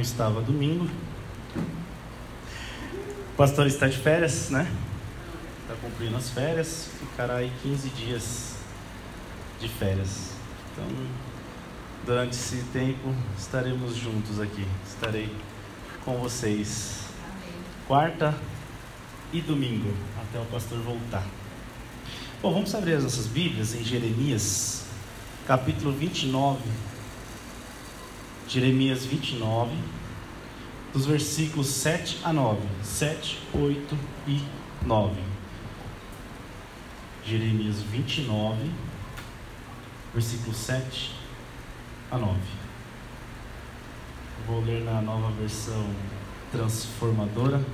Estava domingo, o pastor está de férias, né? Está cumprindo as férias, ficará aí 15 dias de férias. Então, durante esse tempo, estaremos juntos aqui. Estarei com vocês. Quarta e domingo, até o pastor voltar. Bom, vamos abrir as nossas Bíblias em Jeremias, capítulo 29. Jeremias 29, dos versículos 7 a 9. 7, 8 e 9. Jeremias 29, versículos 7 a 9. Vou ler na nova versão transformadora.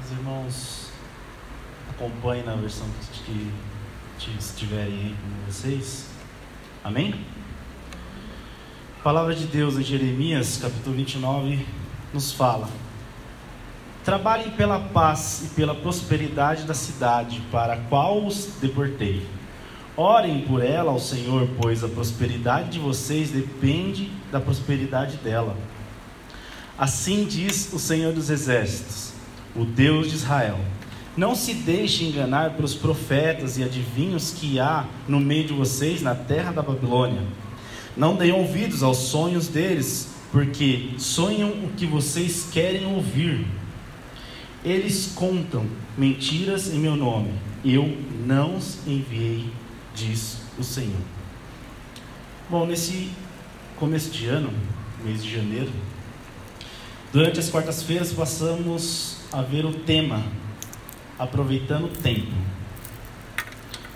Os irmãos acompanhem na versão que estiverem aí com vocês. Amém? A palavra de Deus em Jeremias, capítulo 29, nos fala: Trabalhem pela paz e pela prosperidade da cidade para a qual os deportei. Orem por ela ao Senhor, pois a prosperidade de vocês depende da prosperidade dela. Assim diz o Senhor dos Exércitos, o Deus de Israel: Não se deixe enganar pelos profetas e adivinhos que há no meio de vocês na terra da Babilônia. Não deem ouvidos aos sonhos deles, porque sonham o que vocês querem ouvir. Eles contam mentiras em meu nome. Eu não os enviei, diz o Senhor. Bom, nesse começo de ano, mês de janeiro, durante as quartas-feiras passamos a ver o tema aproveitando o tempo.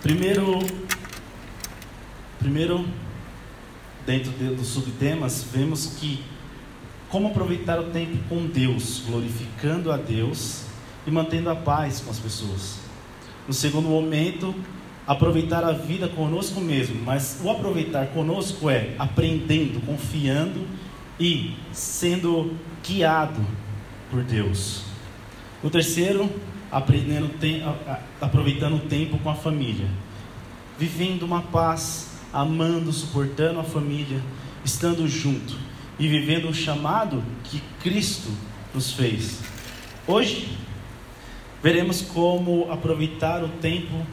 Primeiro, primeiro dentro dos subtemas, vemos que como aproveitar o tempo com Deus, glorificando a Deus e mantendo a paz com as pessoas. No segundo momento, aproveitar a vida conosco mesmo, mas o aproveitar conosco é aprendendo, confiando e sendo guiado por Deus. No terceiro, aprendendo, aproveitando o tempo com a família, vivendo uma paz, amando, suportando a família, estando junto e vivendo o chamado que Cristo nos fez. Hoje, veremos como aproveitar o tempo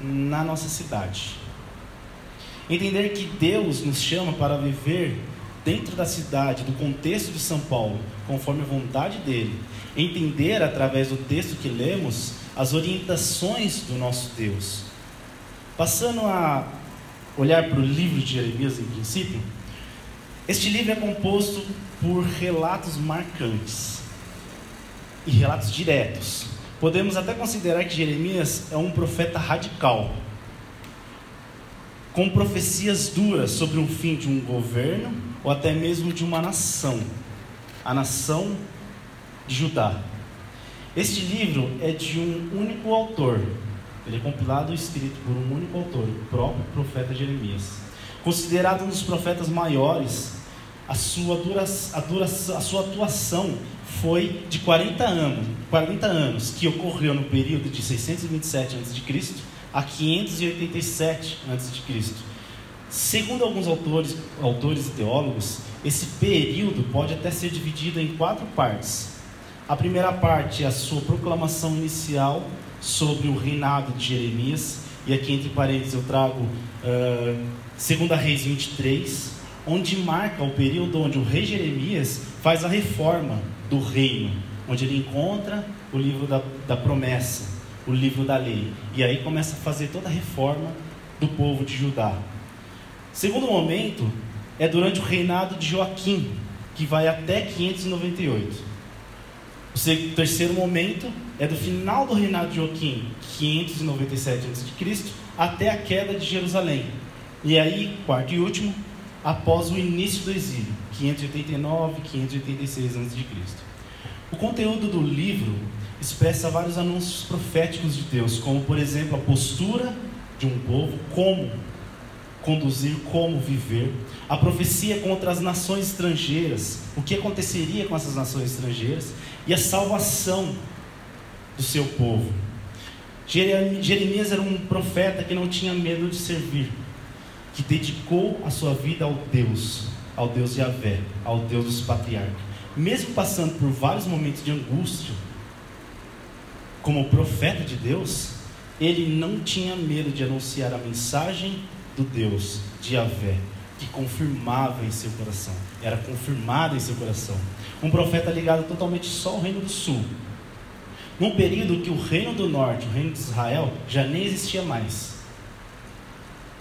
na nossa cidade. Entender que Deus nos chama para viver dentro da cidade, do contexto de São Paulo, conforme a vontade dele. Entender através do texto que lemos as orientações do nosso Deus. Passando a olhar para o livro de Jeremias em princípio, este livro é composto por relatos marcantes e relatos diretos. Podemos até considerar que Jeremias é um profeta radical, com profecias duras sobre o fim de um governo ou até mesmo de uma nação, a nação de Judá. Este livro é de um único autor, ele é compilado e escrito por um único autor, o próprio profeta Jeremias. Considerado um dos profetas maiores, a sua, dura, a, dura, a sua atuação foi de 40 anos, 40 anos, que ocorreu no período de 627 a.C. a 587 a.C. Segundo alguns autores, autores e teólogos, esse período pode até ser dividido em quatro partes. A primeira parte é a sua proclamação inicial sobre o reinado de Jeremias, e aqui entre parênteses eu trago uh, 2 Reis 23, onde marca o período onde o rei Jeremias faz a reforma do reino, onde ele encontra o livro da, da promessa, o livro da lei, e aí começa a fazer toda a reforma do povo de Judá. Segundo momento é durante o reinado de Joaquim, que vai até 598. O terceiro momento é do final do reinado de Joaquim, 597 a.C., até a queda de Jerusalém. E aí, quarto e último, após o início do exílio, 589, 586 a.C. O conteúdo do livro expressa vários anúncios proféticos de Deus, como por exemplo a postura de um povo, como conduzir, como viver, a profecia contra as nações estrangeiras, o que aconteceria com essas nações estrangeiras e a salvação do seu povo. Jeremias era um profeta que não tinha medo de servir, que dedicou a sua vida ao Deus, ao Deus de Yahvé, ao Deus dos patriarcas. Mesmo passando por vários momentos de angústia, como profeta de Deus, ele não tinha medo de anunciar a mensagem do Deus de Yahvé, que confirmava em seu coração, era confirmada em seu coração. Um profeta ligado totalmente só ao reino do sul. Num período que o reino do norte, o reino de Israel, já nem existia mais.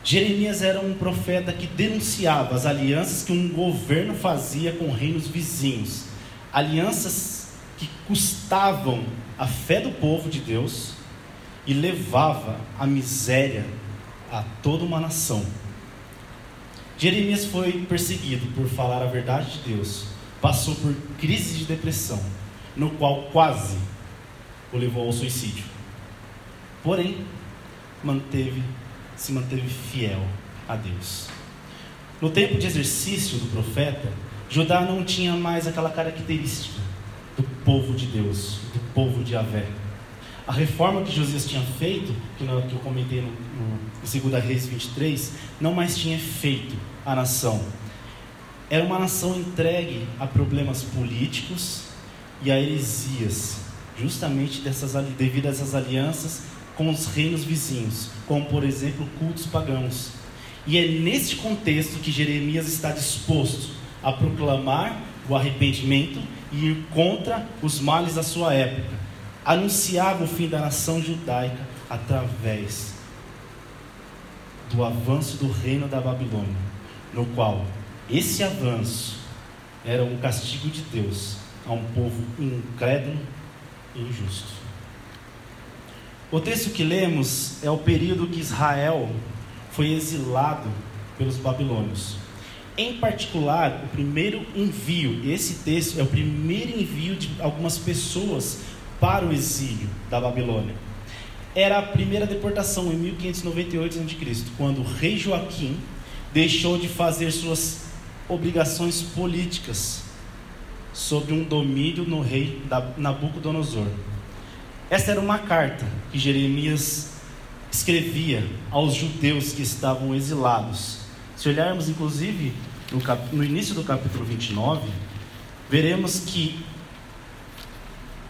Jeremias era um profeta que denunciava as alianças que um governo fazia com reinos vizinhos, alianças que custavam a fé do povo de Deus e levava a miséria a toda uma nação. Jeremias foi perseguido por falar a verdade de Deus, passou por crise de depressão, no qual quase o levou ao suicídio. Porém, manteve, se manteve fiel a Deus. No tempo de exercício do profeta, Judá não tinha mais aquela característica do povo de Deus, do povo de Avé. A reforma que Josias tinha feito, que, eu comentei no, em 2 Reis 23, não mais tinha feito a nação. Era uma nação entregue a problemas políticos e a heresias, justamente dessas, devido a essas alianças com os reinos vizinhos, como por exemplo cultos pagãos. E é nesse contexto que Jeremias está disposto a proclamar o arrependimento e ir contra os males da sua época anunciava o fim da nação judaica através do avanço do reino da Babilônia, no qual esse avanço era um castigo de Deus a um povo incrédulo e injusto. O texto que lemos é o período que Israel foi exilado pelos babilônios. Em particular, o primeiro envio, esse texto é o primeiro envio de algumas pessoas para o exílio da Babilônia. Era a primeira deportação em 1598 a.C., quando o rei Joaquim deixou de fazer suas obrigações políticas sobre um domínio no rei Nabucodonosor. Essa era uma carta que Jeremias escrevia aos judeus que estavam exilados. Se olharmos, inclusive, no, cap... no início do capítulo 29, veremos que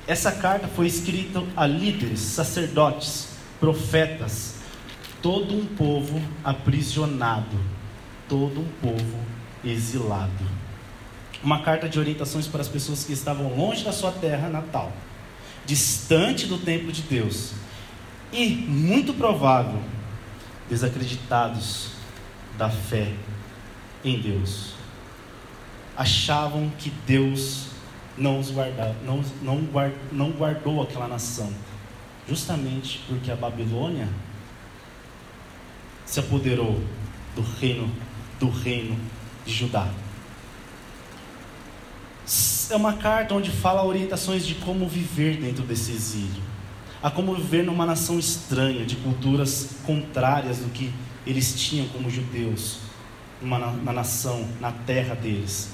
essa carta foi escrita a líderes, sacerdotes, profetas, todo um povo aprisionado, todo um povo exilado. Uma carta de orientações para as pessoas que estavam longe da sua terra natal, distante do templo de Deus, e, muito provável, desacreditados da fé em Deus. Achavam que Deus não, os guarda, não, não, guard, não guardou aquela nação, justamente porque a Babilônia se apoderou do reino do reino de Judá. É uma carta onde fala orientações de como viver dentro desse exílio, a como viver numa nação estranha, de culturas contrárias do que eles tinham como judeus, uma, na nação, na terra deles.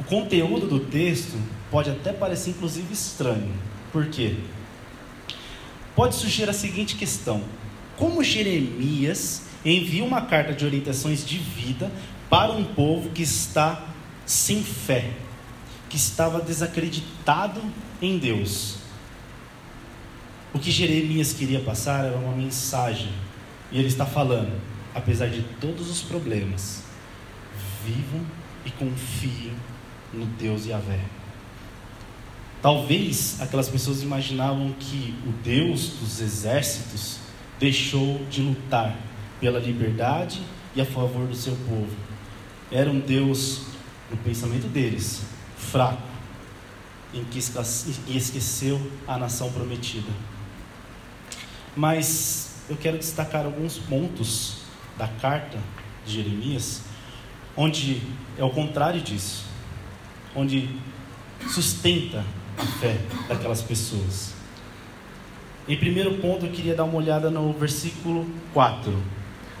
O conteúdo do texto pode até parecer inclusive estranho. Por quê? Pode surgir a seguinte questão: como Jeremias envia uma carta de orientações de vida para um povo que está sem fé, que estava desacreditado em Deus? O que Jeremias queria passar era uma mensagem, e ele está falando: apesar de todos os problemas, vivam e confiem no Deus Yahvé. Talvez aquelas pessoas imaginavam que o Deus dos exércitos deixou de lutar pela liberdade e a favor do seu povo. Era um Deus, no pensamento deles, fraco em que esqueceu a nação prometida. Mas eu quero destacar alguns pontos da carta de Jeremias, onde é o contrário disso, onde sustenta a fé daquelas pessoas. Em primeiro ponto, eu queria dar uma olhada no versículo 4.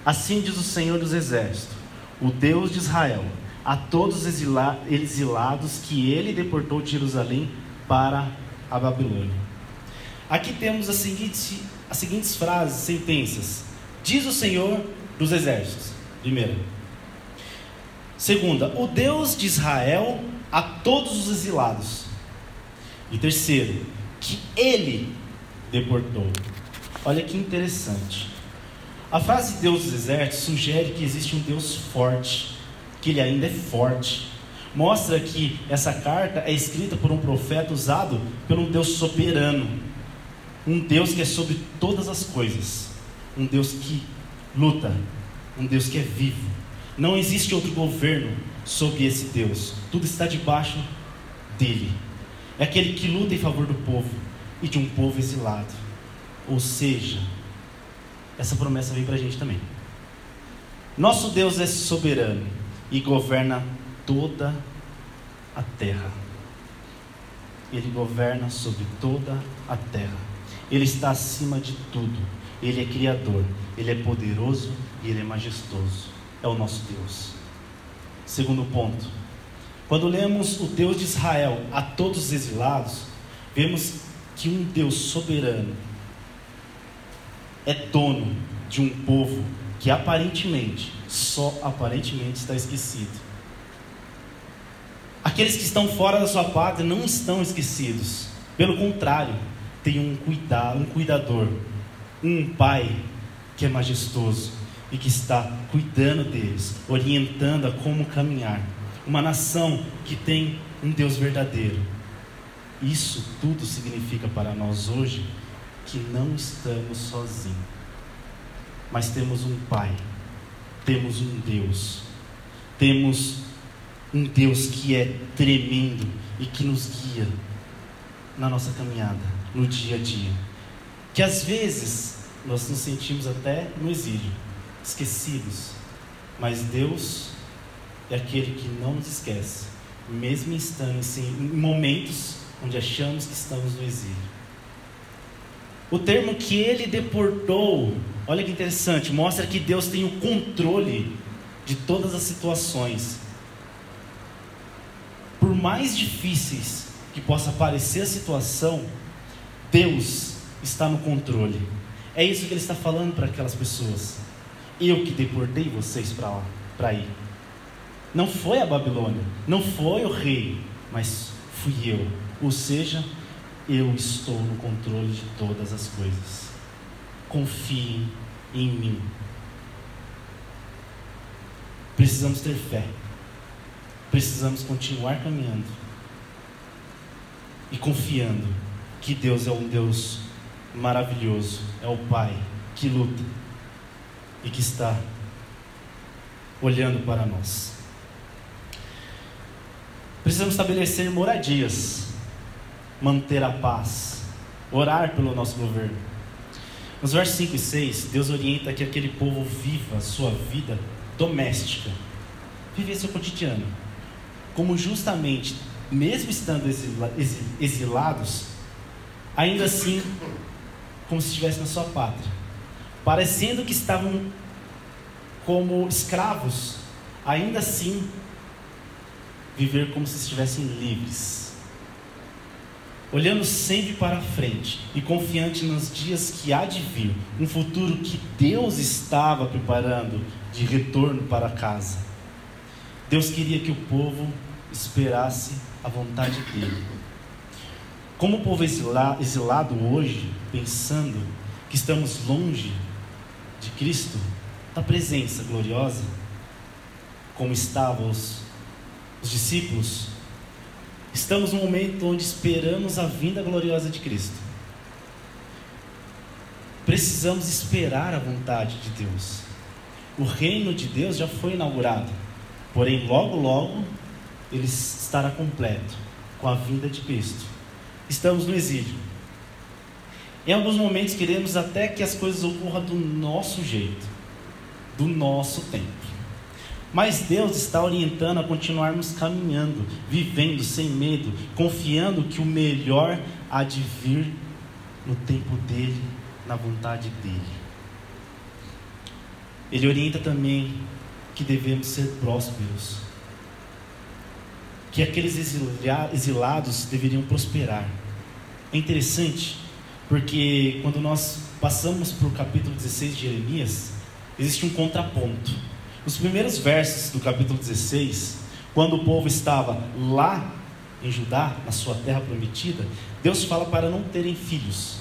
Assim diz o Senhor dos Exércitos, o Deus de Israel, a todos os exilados que ele deportou de Jerusalém para a Babilônia. Aqui temos as seguintes, as seguintes frases, sentenças. Diz o Senhor dos Exércitos. Primeira. Segunda, o Deus de Israel a todos os exilados. E terceiro, que ele deportou. Olha que interessante. A frase Deus dos exércitos sugere que existe um Deus forte, que ele ainda é forte. Mostra que essa carta é escrita por um profeta usado por um Deus soberano, um Deus que é sobre todas as coisas, um Deus que luta, um Deus que é vivo. Não existe outro governo sobre esse Deus, tudo está debaixo dele. É aquele que luta em favor do povo e de um povo exilado. Ou seja, essa promessa vem para a gente também. Nosso Deus é soberano e governa toda a terra. Ele governa sobre toda a terra. Ele está acima de tudo. Ele é criador. Ele é poderoso e ele é majestoso. É o nosso Deus. Segundo ponto. Quando lemos o Deus de Israel a todos os exilados, vemos que um Deus soberano é dono de um povo que aparentemente, só aparentemente está esquecido. Aqueles que estão fora da sua pátria não estão esquecidos. Pelo contrário, tem um cuidado, um cuidador, um pai que é majestoso e que está cuidando deles, orientando a como caminhar. Uma nação que tem um Deus verdadeiro. Isso tudo significa para nós hoje que não estamos sozinhos, mas temos um Pai, temos um Deus, temos um Deus que é tremendo e que nos guia na nossa caminhada, no dia a dia. Que às vezes nós nos sentimos até no exílio, esquecidos, mas Deus é aquele que não nos esquece, mesmo em em momentos onde achamos que estamos no exílio. O termo que ele deportou, olha que interessante, mostra que Deus tem o controle de todas as situações. Por mais difíceis que possa parecer a situação, Deus está no controle. É isso que ele está falando para aquelas pessoas. Eu que deportei vocês para lá, para ir. Não foi a Babilônia, não foi o rei, mas fui eu. Ou seja, eu estou no controle de todas as coisas. Confiem em mim. Precisamos ter fé. Precisamos continuar caminhando e confiando que Deus é um Deus maravilhoso, é o Pai que luta e que está olhando para nós. Precisamos estabelecer moradias manter a paz, orar pelo nosso governo. Nos versos 5 e 6, Deus orienta que aquele povo viva sua vida doméstica, viver seu cotidiano, como justamente, mesmo estando exilados, ainda assim, como se estivesse na sua pátria, parecendo que estavam como escravos, ainda assim, viver como se estivessem livres olhando sempre para frente e confiante nos dias que há de vir, um futuro que Deus estava preparando de retorno para casa. Deus queria que o povo esperasse a vontade dele. Como o povo exilado hoje, pensando que estamos longe de Cristo, da presença gloriosa, como estavam os, os discípulos Estamos num momento onde esperamos a vinda gloriosa de Cristo. Precisamos esperar a vontade de Deus. O reino de Deus já foi inaugurado, porém, logo, logo, ele estará completo. com a vinda de Cristo. Estamos no exílio. Em alguns momentos queremos até que as coisas ocorram do nosso jeito, do nosso tempo. Mas Deus está orientando a continuarmos caminhando, vivendo sem medo, confiando que o melhor há de vir no tempo dele, na vontade dele. Ele orienta também que devemos ser prósperos, que aqueles exilados deveriam prosperar. É interessante, porque quando nós passamos para o capítulo 16 de Jeremias, existe um contraponto. Os primeiros versos do capítulo 16, quando o povo estava lá em Judá, na sua terra prometida, Deus fala para não terem filhos,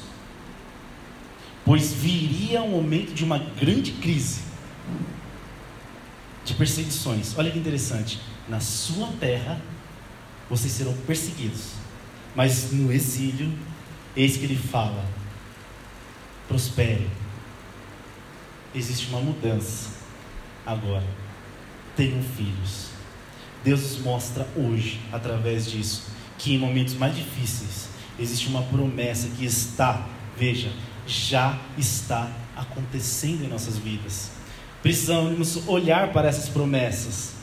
pois viria um momento de uma grande crise, de perseguições. Olha que interessante, na sua terra vocês serão perseguidos. Mas no exílio, eis que ele fala: prospere. Existe uma mudança agora. Tenham filhos. Deus nos mostra hoje, através disso, que em momentos mais difíceis existe uma promessa que está, veja, já está acontecendo em nossas vidas. Precisamos olhar para essas promessas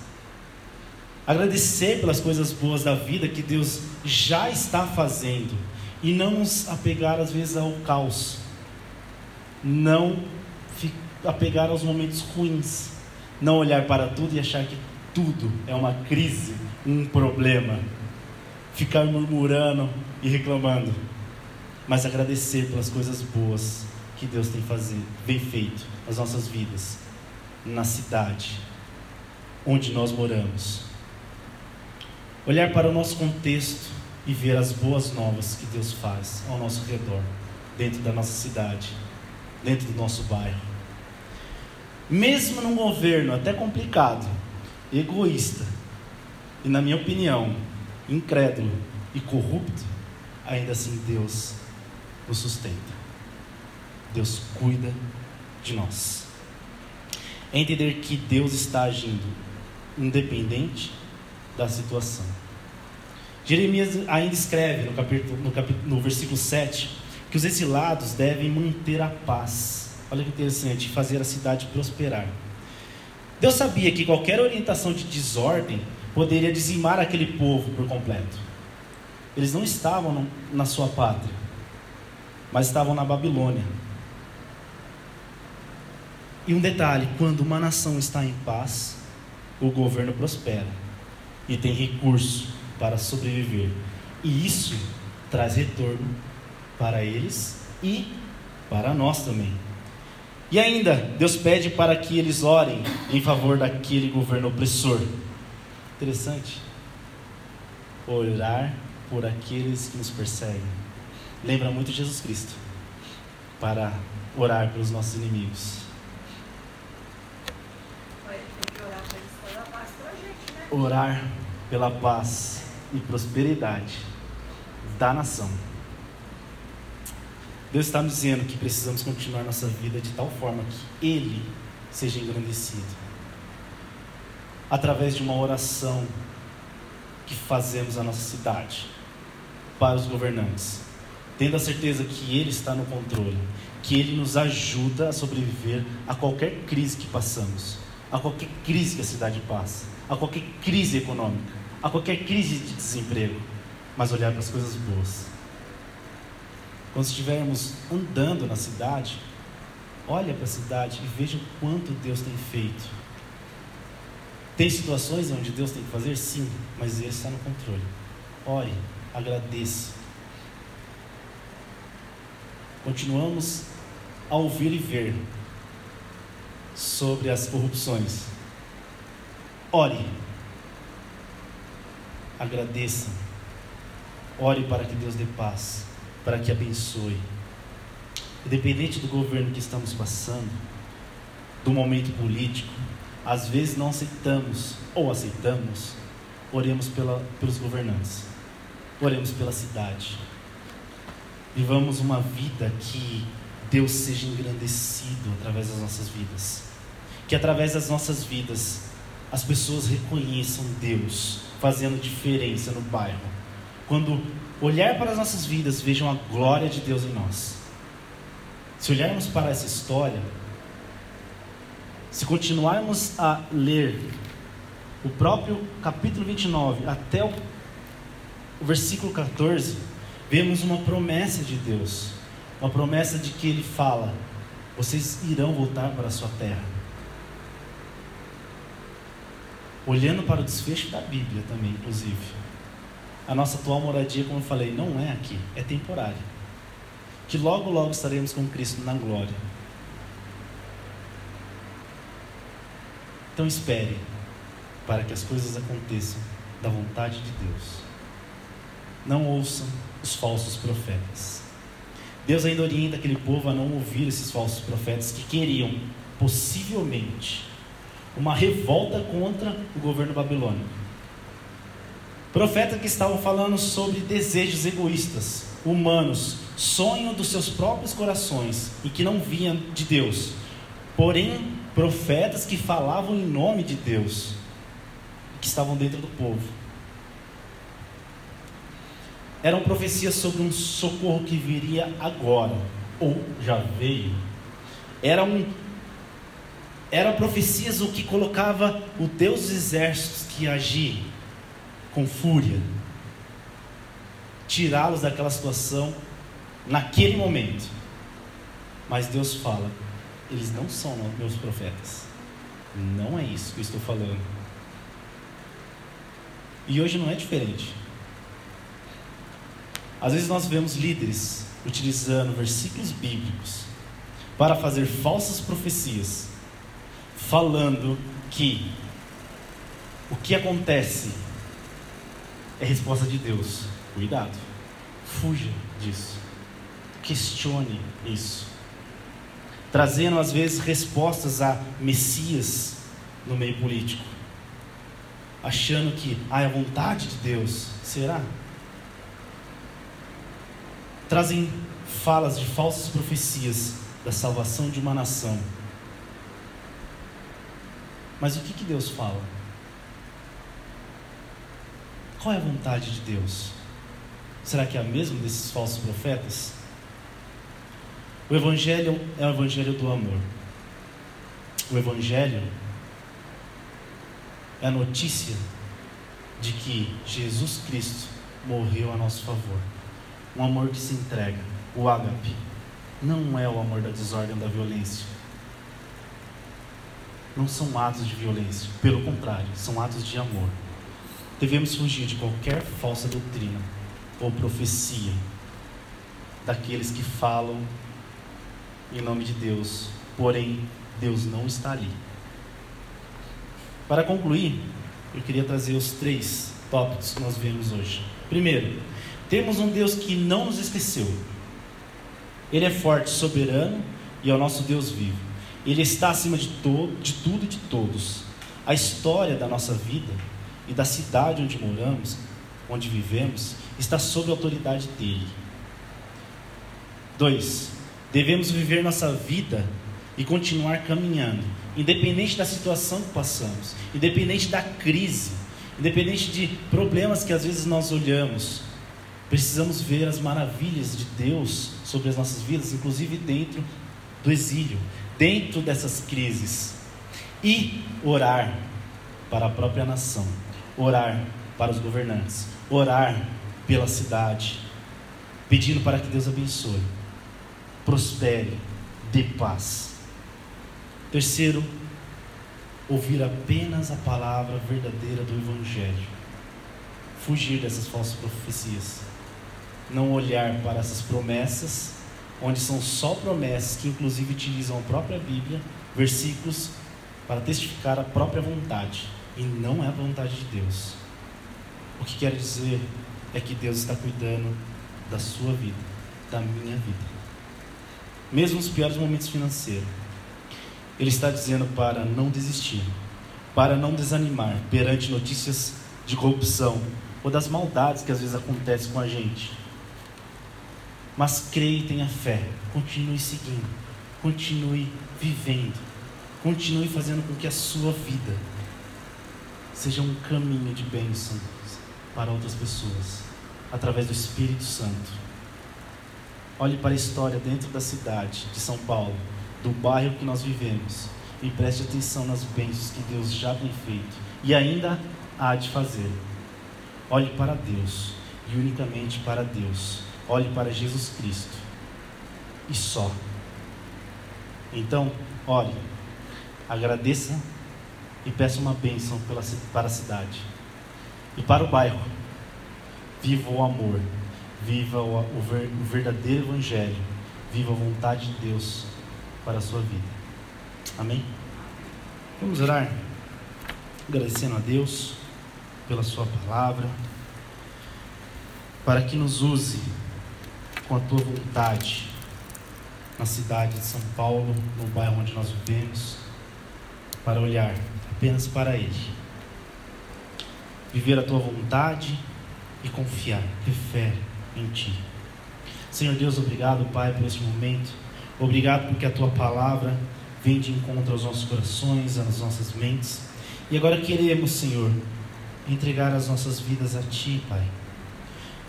Agradecer pelas coisas boas da vida que Deus já está fazendo e não nos apegar às vezes ao caos, não apegar aos momentos ruins, não olhar para tudo e achar que tudo é uma crise, um problema, ficar murmurando e reclamando, mas agradecer pelas coisas boas que Deus tem fazido, vem feito nas nossas vidas, na cidade onde nós moramos. Olhar para o nosso contexto e ver as boas novas que Deus faz ao nosso redor, dentro da nossa cidade, dentro do nosso bairro. Mesmo num governo até complicado, egoísta e, na minha opinião, incrédulo e corrupto, ainda assim Deus nos sustenta. Deus cuida de nós. É entender que Deus está agindo independente da situação. Jeremias ainda escreve no, capítulo, no, capítulo, no versículo 7 que os exilados devem manter a paz. Olha que interessante, fazer a cidade prosperar. Deus sabia que qualquer orientação de desordem poderia dizimar aquele povo por completo. Eles não estavam na sua pátria, mas estavam na Babilônia. E um detalhe: quando uma nação está em paz, o governo prospera e tem recurso para sobreviver. E isso traz retorno para eles e para nós também. E ainda, Deus pede para que eles orem em favor daquele governo opressor. Interessante. Orar por aqueles que nos perseguem. Lembra muito Jesus Cristo. Para orar pelos nossos inimigos. Orar pela paz e prosperidade da nação. Deus está nos dizendo que precisamos continuar nossa vida de tal forma que Ele seja engrandecido. Através de uma oração que fazemos à nossa cidade, para os governantes, tendo a certeza que Ele está no controle, que Ele nos ajuda a sobreviver a qualquer crise que passamos, a qualquer crise que a cidade passa, a qualquer crise econômica a qualquer crise de desemprego, mas olhar para as coisas boas. Quando estivermos andando na cidade, olha para a cidade e veja o quanto Deus tem feito. Tem situações onde Deus tem que fazer? Sim, mas Ele está no controle. Ore, agradeça. Continuamos a ouvir e ver sobre as corrupções. Ore, agradeça. Ore para que Deus dê paz, para que abençoe. Independente do governo que estamos passando, do momento político, às vezes não aceitamos ou aceitamos, oremos pela, pelos governantes, oremos pela cidade. Vivamos uma vida que Deus seja engrandecido através das nossas vidas. Que através das nossas vidas as pessoas reconheçam Deus fazendo diferença no bairro, quando olhar para as nossas vidas, vejam a glória de Deus em nós. Se olharmos para essa história, se continuarmos a ler o próprio capítulo 29 até o, versículo 14, vemos uma promessa de Deus, uma promessa de que Ele fala: vocês irão voltar para a sua terra. Olhando para o desfecho da Bíblia também, inclusive. A nossa atual moradia, como eu falei, não é aqui, é temporária. Que logo, logo estaremos com Cristo na glória. Então espere para que as coisas aconteçam da vontade de Deus. Não ouçam os falsos profetas. Deus ainda orienta aquele povo a não ouvir esses falsos profetas que queriam, possivelmente, uma revolta contra o governo babilônico. Profetas que estavam falando sobre desejos egoístas, humanos, sonho dos seus próprios corações e que não vinham de Deus. Porém, profetas que falavam em nome de Deus, que estavam dentro do povo. Eram profecias sobre um socorro que viria agora, ou já veio. Era um eram profecias o que colocava o Deus dos exércitos que agir com fúria, tirá-los daquela situação naquele momento. Mas Deus fala: eles não são meus profetas. Não é isso que eu estou falando. E hoje não é diferente. Às vezes nós vemos líderes utilizando versículos bíblicos para fazer falsas profecias falando que o que acontece é resposta de Deus. Cuidado, fuja disso, questione isso, trazendo às vezes respostas a Messias no meio político, achando que ah, é a vontade de Deus. Será? Trazem falas de falsas profecias da salvação de uma nação mas o que, que Deus fala? Qual é a vontade de Deus? Será que é a mesma desses falsos profetas? O Evangelho é o Evangelho do amor. O Evangelho é a notícia de que Jesus Cristo morreu a nosso favor. Um amor que se entrega, o ágape. Não é o amor da desordem da violência não são atos de violência, pelo contrário, são atos de amor. Devemos fugir de qualquer falsa doutrina ou profecia daqueles que falam em nome de Deus, porém Deus não está ali. Para concluir, eu queria trazer os três tópicos que nós vemos hoje. Primeiro, temos um Deus que não nos esqueceu. Ele é forte, soberano e é o nosso Deus vivo. Ele está acima de, todo, de tudo e de todos. A história da nossa vida e da cidade onde moramos, onde vivemos, está sob a autoridade dele. Dois, devemos viver nossa vida e continuar caminhando, independente da situação que passamos, independente da crise, independente de problemas que às vezes nós olhamos. Precisamos ver as maravilhas de Deus sobre as nossas vidas, inclusive dentro do exílio, dentro dessas crises e orar para a própria nação, orar para os governantes, orar pela cidade, pedindo para que Deus abençoe, prospere, dê paz. Terceiro, ouvir apenas a palavra verdadeira do Evangelho, fugir dessas falsas profecias, não olhar para essas promessas onde são só promessas que inclusive utilizam a própria Bíblia, versículos para testificar a própria vontade, e não é a vontade de Deus. O que quer dizer é que Deus está cuidando da sua vida, da minha vida. Mesmo nos piores momentos financeiros, Ele está dizendo para não desistir, para não desanimar perante notícias de corrupção ou das maldades que às vezes acontecem com a gente mas creia e tenha fé. Continue seguindo. Continue vivendo. Continue fazendo com que a sua vida seja um caminho de bênção para outras pessoas. através do Espírito Santo. Olhe para a história dentro da cidade de São Paulo, do bairro que nós vivemos, e preste atenção nas bênçãos que Deus já tem feito e ainda há de fazer. Olhe para Deus e unicamente para Deus. Olhe para Jesus Cristo e só. Então, ore, agradeça e peça uma bênção pela, para a cidade e para o bairro. Viva o amor, viva o, o, ver, o verdadeiro Evangelho, viva a vontade de Deus para a sua vida. Amém? Vamos orar, agradecendo a Deus pela Sua palavra, para que nos use com a Tua vontade na cidade de São Paulo, no bairro onde nós vivemos, para olhar apenas para Ele, viver a Tua vontade e confiar, ter fé em Ti. Senhor Deus, obrigado, Pai, por esse momento. Obrigado porque a Tua palavra vem de encontro aos nossos corações, às nossas mentes. E agora queremos, Senhor, entregar as nossas vidas a Ti, Pai.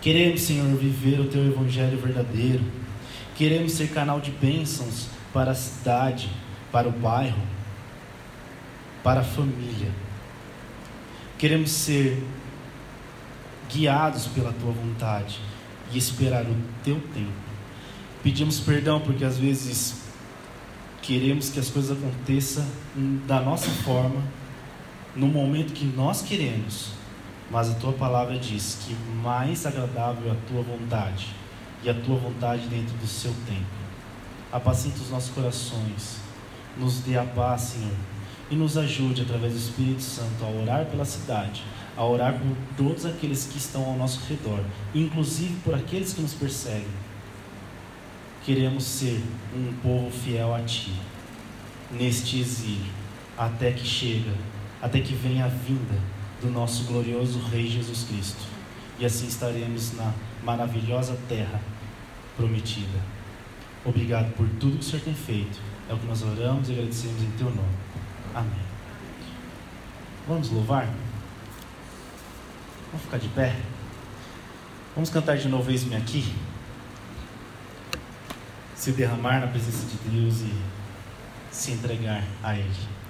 Queremos, Senhor, viver o Teu Evangelho verdadeiro. Queremos ser canal de bênçãos para a cidade, para o bairro, para a família. Queremos ser guiados pela Tua vontade e esperar o Teu tempo. Pedimos perdão porque às vezes queremos que as coisas aconteçam da nossa forma no momento que nós queremos, mas a tua palavra diz que mais agradável é a tua vontade e a tua vontade dentro do seu tempo. Apacenta os nossos corações, nos dê a paz, Senhor, e nos ajude através do Espírito Santo a orar pela cidade, a orar por todos aqueles que estão ao nosso redor, inclusive por aqueles que nos perseguem. Queremos ser um povo fiel a Ti, neste exílio, até que chega até que venha a vinda do nosso glorioso Rei Jesus Cristo. E assim estaremos na maravilhosa terra prometida. Obrigado por tudo que o Senhor tem feito. É o que nós oramos e agradecemos em Teu nome. Amém. Vamos louvar? Vamos ficar de pé? Vamos cantar de novo Eis-me aqui? Se derramar na presença de Deus e se entregar a Ele.